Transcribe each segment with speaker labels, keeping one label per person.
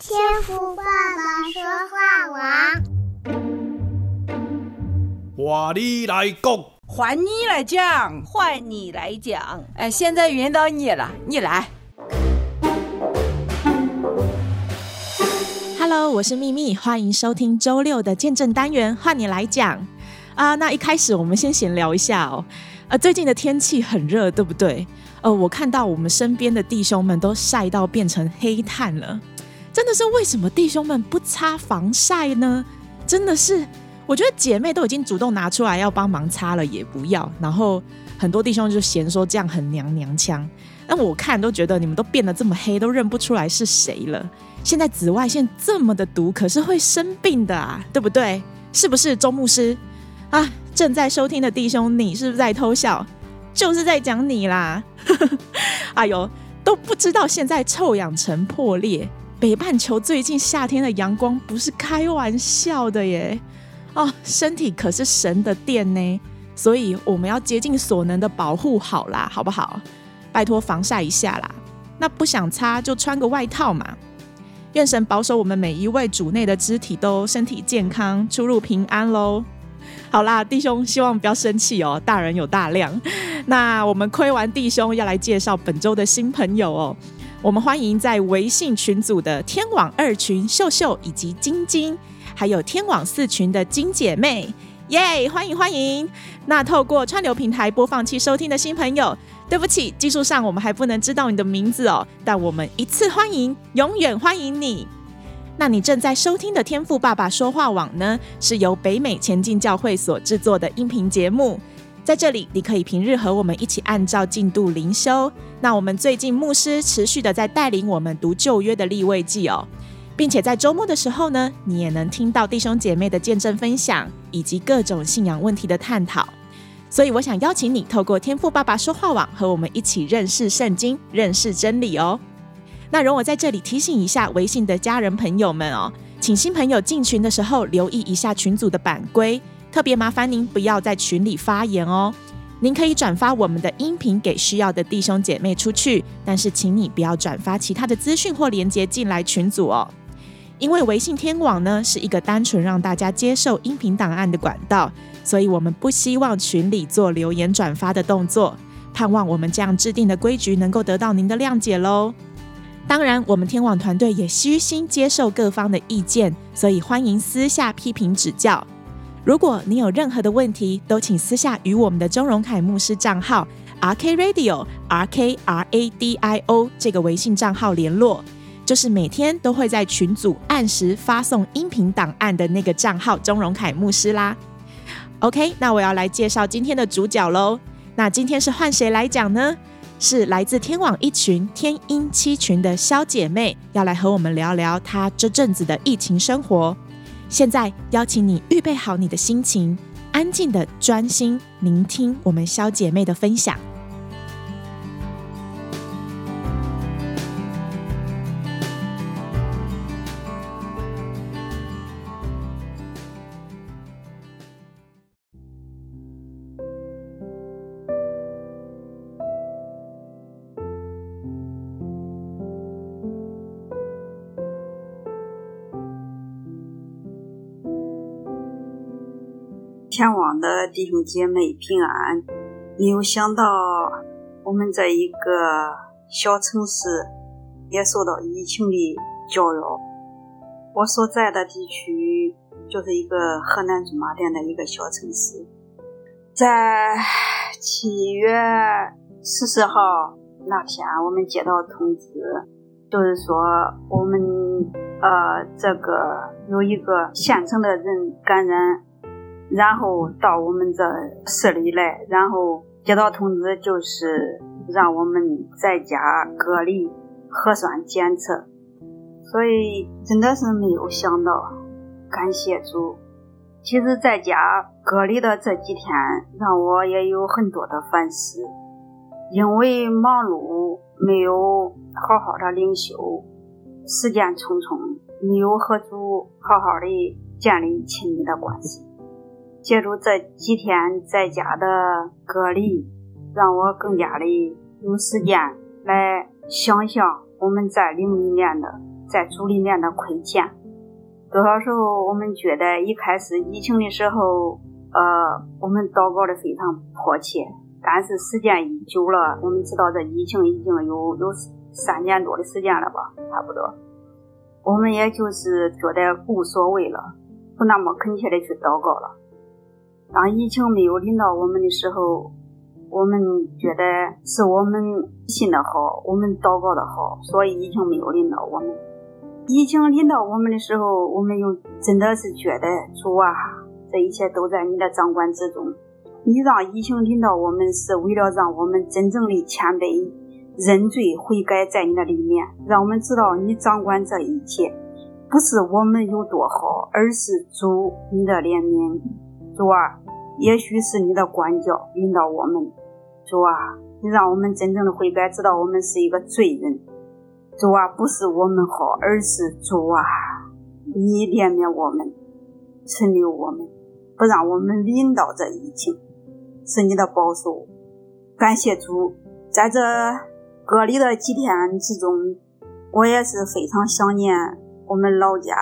Speaker 1: 天父爸爸说话王，
Speaker 2: 换你来讲，
Speaker 3: 换你来讲，换你来讲。哎，现在轮到你了，你来。
Speaker 4: Hello，我是秘密，欢迎收听周六的见证单元，换你来讲啊。那一开始我们先闲聊一下哦。呃，最近的天气很热，对不对？呃，我看到我们身边的弟兄们都晒到变成黑炭了。真的是为什么弟兄们不擦防晒呢？真的是，我觉得姐妹都已经主动拿出来要帮忙擦了，也不要。然后很多弟兄就嫌说这样很娘娘腔。那我看都觉得你们都变得这么黑，都认不出来是谁了。现在紫外线这么的毒，可是会生病的啊，对不对？是不是周牧师啊？正在收听的弟兄，你是不是在偷笑？就是在讲你啦！哎呦，都不知道现在臭氧层破裂，北半球最近夏天的阳光不是开玩笑的耶！哦，身体可是神的殿呢，所以我们要竭尽所能的保护好啦，好不好？拜托防晒一下啦。那不想擦就穿个外套嘛。愿神保守我们每一位主内的肢体都身体健康，出入平安喽。好啦，弟兄，希望不要生气哦，大人有大量。那我们亏完弟兄，要来介绍本周的新朋友哦。我们欢迎在微信群组的天网二群秀秀以及晶晶，还有天网四群的金姐妹，耶、欢迎欢迎。那透过串流平台播放器收听的新朋友，对不起，技术上我们还不能知道你的名字哦，但我们一次欢迎，永远欢迎你。那你正在收听的天赋爸爸说话网呢，是由北美前进教会所制作的音频节目。在这里，你可以平日和我们一起按照进度灵修。那我们最近牧师持续的在带领我们读旧约的立位记哦，并且在周末的时候呢，你也能听到弟兄姐妹的见证分享，以及各种信仰问题的探讨。所以，我想邀请你透过天赋爸爸说话网和我们一起认识圣经，认识真理哦。那容我在这里提醒一下微信的家人朋友们哦，请新朋友进群的时候留意一下群组的版规，特别麻烦您不要在群里发言哦。您可以转发我们的音频给需要的弟兄姐妹出去，但是请你不要转发其他的资讯或连接进来群组哦，因为微信天网呢是一个单纯让大家接受音频档案的管道，所以我们不希望群里做留言转发的动作，盼望我们这样制定的规矩能够得到您的谅解喽。当然，我们天网团队也虚心接受各方的意见，所以欢迎私下批评指教。如果你有任何的问题，都请私下与我们的钟荣凯牧师账号 R K Radio R K R A D I O 这个微信账号联络，就是每天都会在群组按时发送音频档案的那个账号钟荣凯牧师啦。OK，那我要来介绍今天的主角喽。那今天是换谁来讲呢？是来自天网一群天音七群的肖姐妹，要来和我们聊聊她这阵子的疫情生活。现在邀请你预备好你的心情，安静的专心聆听我们萧姐妹的分享。
Speaker 5: 天网的弟兄姐妹平安，没有想到我们这一个小城市也受到疫情的搅扰。我所在的地区就是一个河南驻马店的一个小城市。在七月十四号那天，我们接到通知，就是说我们呃这个有一个县城的人感染。然后到我们这市里来，然后接到通知，就是让我们在家隔离、核酸检测。所以真的是没有想到，感谢主。其实在家隔离的这几天，让我也有很多的反思，因为忙碌，没有好好的灵修，时间匆匆，没有和主好好的建立亲密的关系。借助这几天在家的隔离，让我更加的有时间来想想我们在灵里面的在主里面的亏欠。多少时候我们觉得一开始疫情的时候，呃，我们祷告的非常迫切，但是时间一久了，我们知道这疫情已经有有三年多的时间了吧，差不多，我们也就是觉得无所谓了，不那么恳切的去祷告了。当疫情没有临到我们的时候，我们觉得是我们信的好，我们祷告的好，所以疫情没有临到我们。疫情临到我们的时候，我们又真的是觉得主啊，这一切都在你的掌管之中。你让疫情临到我们，是为了让我们真正的谦卑、认罪、悔改在你的里面，让我们知道你掌管这一切，不是我们有多好，而是主你的怜悯。主啊，也许是你的管教引导我们。主啊，你让我们真正的悔改，知道我们是一个罪人。主啊，不是我们好，而是主啊，你怜悯我们，存留我们，不让我们临到这疫情，是你的保守。感谢主，在这隔离的几天之中，我也是非常想念我们老家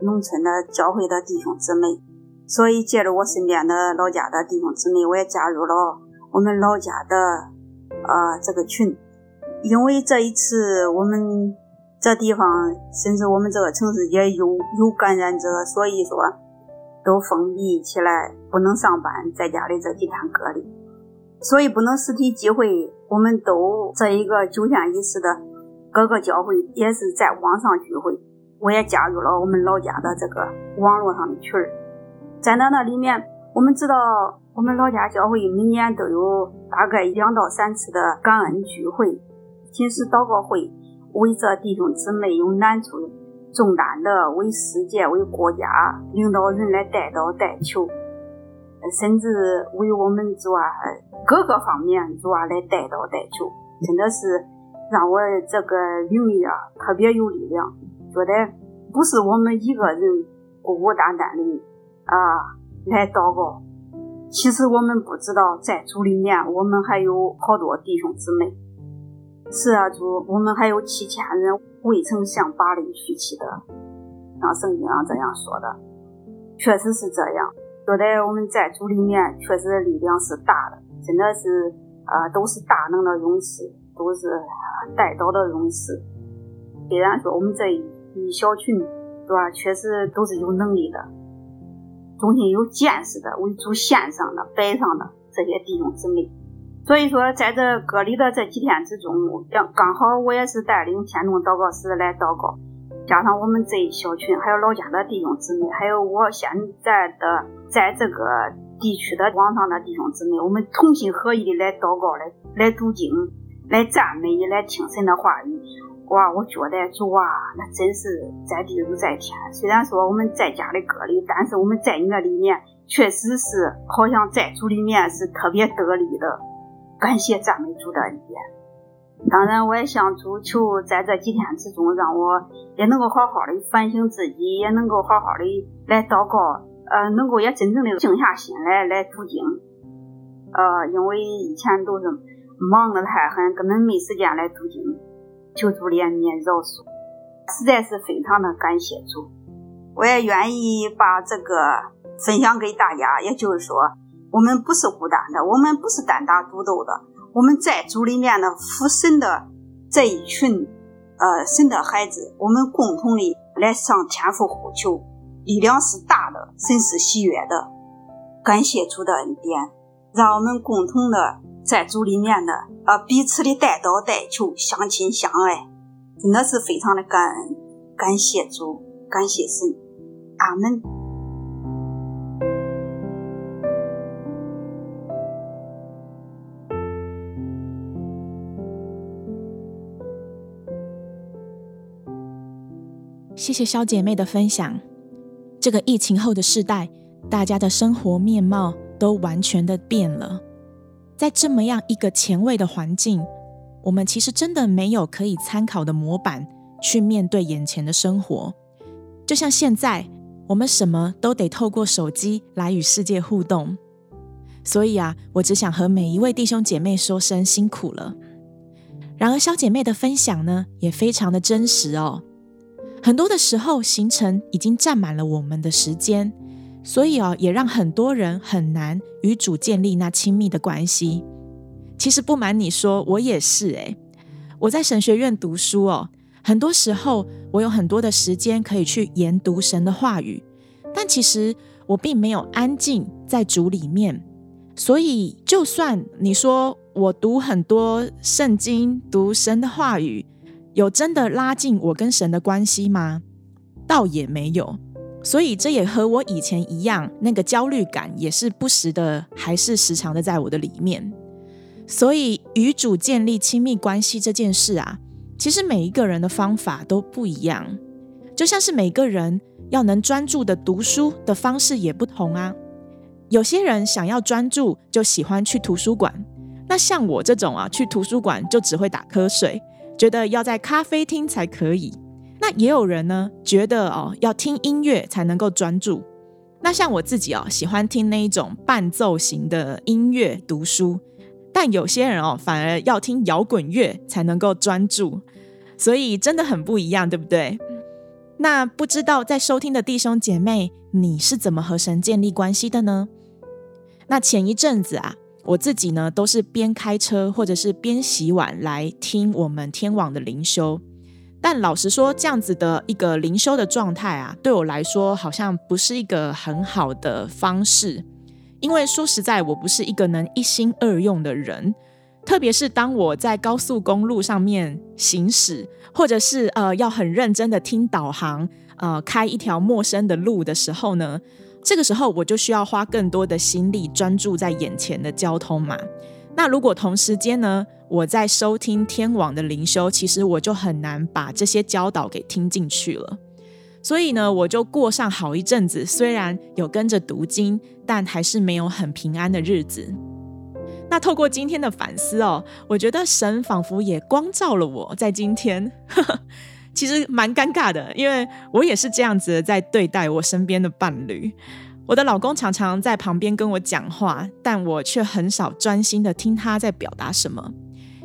Speaker 5: 农村的教会的弟兄姊妹。所以，借着我身边的老家的弟兄姊妹，我也加入了我们老家的呃这个群。因为这一次我们这地方，甚至我们这个城市也有有感染者，所以说都封闭起来，不能上班，在家里这几天隔离，所以不能实体聚会。我们都这一个九天一次的各个教会也是在网上聚会，我也加入了我们老家的这个网络上的群儿。在那那里面，我们知道我们老家教会每年都有大概两到三次的感恩聚会，金石祷告会，为这弟兄姊妹有难处重担的，为世界、为国家领导人来代祷代求，甚至为我们主啊各个方面主啊来代祷代求，真的是让我这个灵里啊特别有力量，觉得不是我们一个人孤孤单单的。啊，来祷告。其实我们不知道，在主里面，我们还有好多弟兄姊妹。是啊，主，我们还有七千人未曾向巴力屈膝的，像圣经上这样说的，确实是这样。觉得我们在主里面，确实力量是大的，真的是，呃，都是大能的勇士，都是代祷的勇士。虽然说我们这一小群，是吧，确实都是有能力的。中心有见识的，为主献上的、摆上的这些弟兄姊妹，所以说在这隔离的这几天之中，刚刚好我也是带领天众祷告室来祷告，加上我们这一小群，还有老家的弟兄姊妹，还有我现在的在这个地区的网上的弟兄姊妹，我们同心合一的来祷告，来来读经，来赞美，来听神的话语。哇，我觉得主啊，那真是在地如在天。虽然说我们在家里隔离，但是我们在你那里面，确实是好像在主里面是特别得力的。感谢赞美主的恩典。当然，我也向主求，在这几天之中，让我也能够好好的反省自己，也能够好好的来祷告，呃，能够也真正的静下心来来读经。呃，因为以前都是忙得太狠，根本没时间来读经。求主怜悯饶恕，实在是非常的感谢主。我也愿意把这个分享给大家，也就是说，我们不是孤单的，我们不是单打独斗的，我们在主里面的父神的这一群，呃，神的孩子，我们共同的来向天父呼求，力量是大的，神是喜悦的。感谢主的恩典，让我们共同的。在主里面的啊，彼此的代祷代求，相亲相爱，真的是非常的感恩，感谢主，感谢神，阿门。
Speaker 4: 谢谢小姐妹的分享。这个疫情后的世代，大家的生活面貌都完全的变了。在这么样一个前卫的环境，我们其实真的没有可以参考的模板去面对眼前的生活。就像现在，我们什么都得透过手机来与世界互动。所以啊，我只想和每一位弟兄姐妹说声辛苦了。然而，小姐妹的分享呢，也非常的真实哦。很多的时候，行程已经占满了我们的时间，所以啊，也让很多人很难与主建立那亲密的关系。其实不瞒你说，我也是诶，我在神学院读书哦，很多时候我有很多的时间可以去研读神的话语，但其实我并没有安静在主里面。所以，就算你说我读很多圣经、读神的话语，有真的拉近我跟神的关系吗？倒也没有。所以，这也和我以前一样，那个焦虑感也是不时的，还是时常的在我的里面。所以，与主建立亲密关系这件事啊，其实每一个人的方法都不一样，就像是每个人要能专注的读书的方式也不同啊。有些人想要专注，就喜欢去图书馆。那像我这种啊，去图书馆就只会打瞌睡，觉得要在咖啡厅才可以。那也有人呢，觉得哦，要听音乐才能够专注。那像我自己哦，喜欢听那一种伴奏型的音乐读书。但有些人哦，反而要听摇滚乐才能够专注。所以真的很不一样，对不对？那不知道在收听的弟兄姐妹，你是怎么和神建立关系的呢？那前一阵子啊，我自己呢都是边开车或者是边洗碗来听我们天网的灵修。但老实说，这样子的一个灵修的状态啊，对我来说好像不是一个很好的方式。因为说实在，我不是一个能一心二用的人。特别是当我在高速公路上面行驶，或者是呃要很认真的听导航，呃开一条陌生的路的时候呢，这个时候我就需要花更多的心力专注在眼前的交通嘛。那如果同时间呢，我在收听天网的灵修，其实我就很难把这些教导给听进去了。所以呢，我就过上好一阵子，虽然有跟着读经，但还是没有很平安的日子。那透过今天的反思哦，我觉得神仿佛也光照了我，在今天，其实蛮尴尬的，因为我也是这样子在对待我身边的伴侣。我的老公常常在旁边跟我讲话，但我却很少专心的听他在表达什么，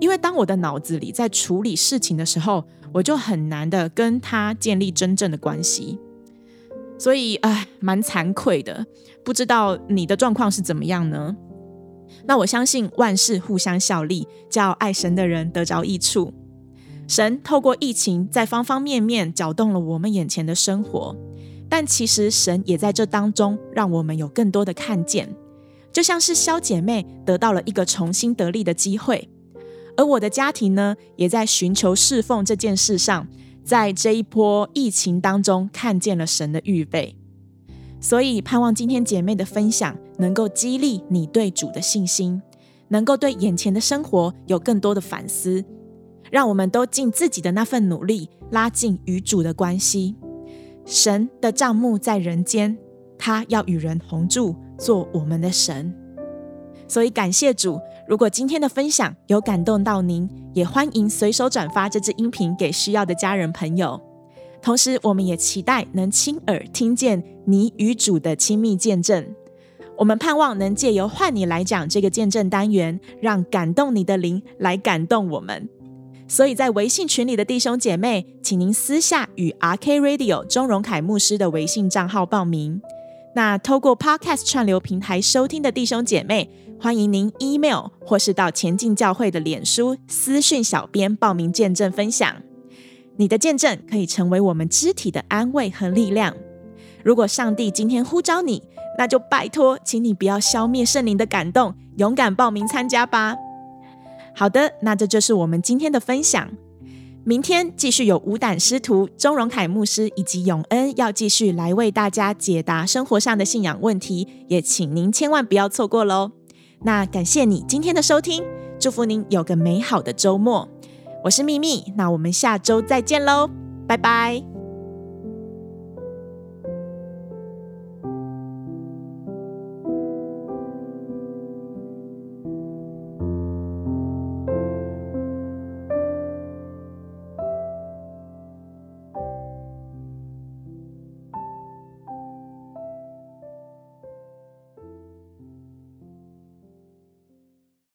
Speaker 4: 因为当我的脑子里在处理事情的时候，我就很难的跟他建立真正的关系。所以，哎，蛮惭愧的，不知道你的状况是怎么样呢？那我相信万事互相效力，叫爱神的人得着益处。神透过疫情，在方方面面搅动了我们眼前的生活，但其实神也在这当中让我们有更多的看见。就像是肖姐妹得到了一个重新得力的机会，而我的家庭呢，也在寻求侍奉这件事上，在这一波疫情当中看见了神的预备。所以，盼望今天姐妹的分享能够激励你对主的信心，能够对眼前的生活有更多的反思，让我们都尽自己的那份努力，拉近与主的关系。神的帐幕在人间，他要与人同住，做我们的神。所以，感谢主。如果今天的分享有感动到您，也欢迎随手转发这支音频给需要的家人朋友。同时，我们也期待能亲耳听见你与主的亲密见证。我们盼望能借由换你来讲这个见证单元，让感动你的灵来感动我们。所以在微信群里的弟兄姐妹，请您私下与 RK Radio 钟荣凯牧师的微信账号报名。那透过 Podcast 串流平台收听的弟兄姐妹，欢迎您 email 或是到前进教会的脸书私讯小编报名见证分享。你的见证可以成为我们肢体的安慰和力量。如果上帝今天呼召你，那就拜托，请你不要消灭圣灵的感动，勇敢报名参加吧。好的，那这就是我们今天的分享。明天继续有无胆师徒钟荣凯牧师以及永恩要继续来为大家解答生活上的信仰问题，也请您千万不要错过喽。那感谢你今天的收听，祝福您有个美好的周末。我是秘密，那我们下周再见喽，拜拜。